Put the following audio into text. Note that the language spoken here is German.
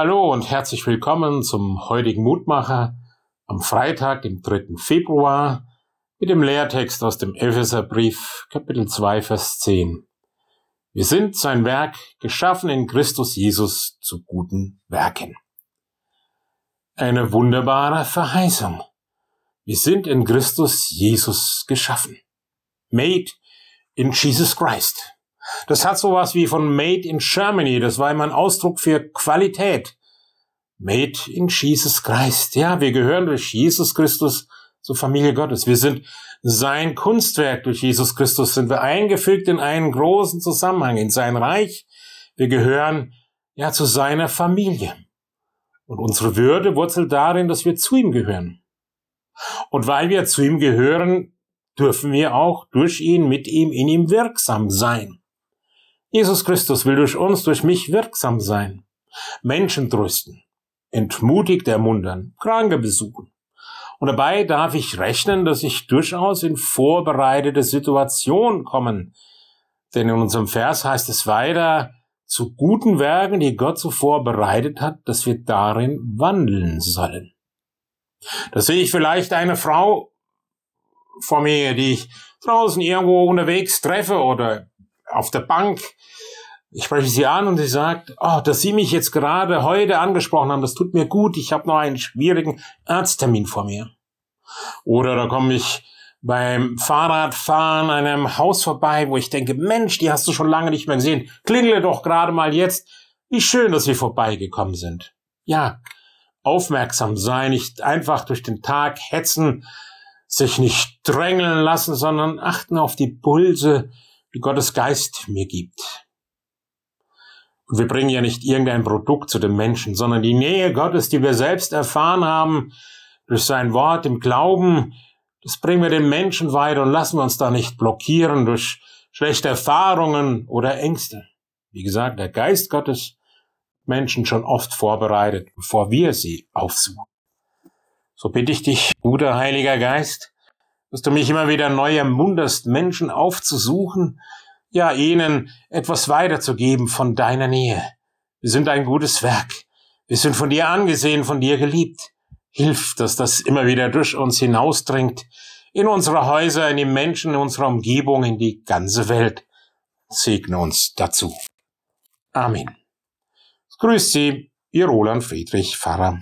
Hallo und herzlich willkommen zum heutigen Mutmacher am Freitag, dem 3. Februar, mit dem Lehrtext aus dem Epheserbrief, Kapitel 2, Vers 10. Wir sind sein Werk, geschaffen in Christus Jesus zu guten Werken. Eine wunderbare Verheißung. Wir sind in Christus Jesus geschaffen. Made in Jesus Christ. Das hat sowas wie von Made in Germany. Das war immer ein Ausdruck für Qualität. Made in Jesus Christ. Ja, wir gehören durch Jesus Christus zur Familie Gottes. Wir sind sein Kunstwerk durch Jesus Christus. Sind wir eingefügt in einen großen Zusammenhang, in sein Reich. Wir gehören ja zu seiner Familie. Und unsere Würde wurzelt darin, dass wir zu ihm gehören. Und weil wir zu ihm gehören, dürfen wir auch durch ihn, mit ihm, in ihm wirksam sein. Jesus Christus will durch uns, durch mich wirksam sein. Menschen trösten, entmutigt ermuntern, Kranke besuchen. Und dabei darf ich rechnen, dass ich durchaus in vorbereitete Situationen kommen. Denn in unserem Vers heißt es weiter, zu guten Werken, die Gott zuvor bereitet hat, dass wir darin wandeln sollen. Da sehe ich vielleicht eine Frau vor mir, die ich draußen irgendwo unterwegs treffe oder auf der Bank. Ich spreche sie an und sie sagt, oh, dass Sie mich jetzt gerade heute angesprochen haben, das tut mir gut, ich habe noch einen schwierigen Arzttermin vor mir. Oder da komme ich beim Fahrradfahren an einem Haus vorbei, wo ich denke, Mensch, die hast du schon lange nicht mehr gesehen. Klingle doch gerade mal jetzt. Wie schön, dass wir vorbeigekommen sind. Ja, aufmerksam sein, nicht einfach durch den Tag hetzen, sich nicht drängeln lassen, sondern achten auf die Pulse, die Gottes Geist mir gibt. Und wir bringen ja nicht irgendein Produkt zu den Menschen, sondern die Nähe Gottes, die wir selbst erfahren haben, durch sein Wort im Glauben, das bringen wir den Menschen weiter und lassen wir uns da nicht blockieren durch schlechte Erfahrungen oder Ängste. Wie gesagt, der Geist Gottes Menschen schon oft vorbereitet, bevor wir sie aufsuchen. So bitte ich dich, guter Heiliger Geist, dass du mich immer wieder neu ermunterst, Menschen aufzusuchen, ja ihnen etwas weiterzugeben von deiner Nähe. Wir sind ein gutes Werk. Wir sind von dir angesehen, von dir geliebt. Hilf, dass das immer wieder durch uns hinausdringt, in unsere Häuser, in die Menschen, in unserer Umgebung, in die ganze Welt. Segne uns dazu. Amen. Grüß Sie, Ihr Roland Friedrich Pfarrer.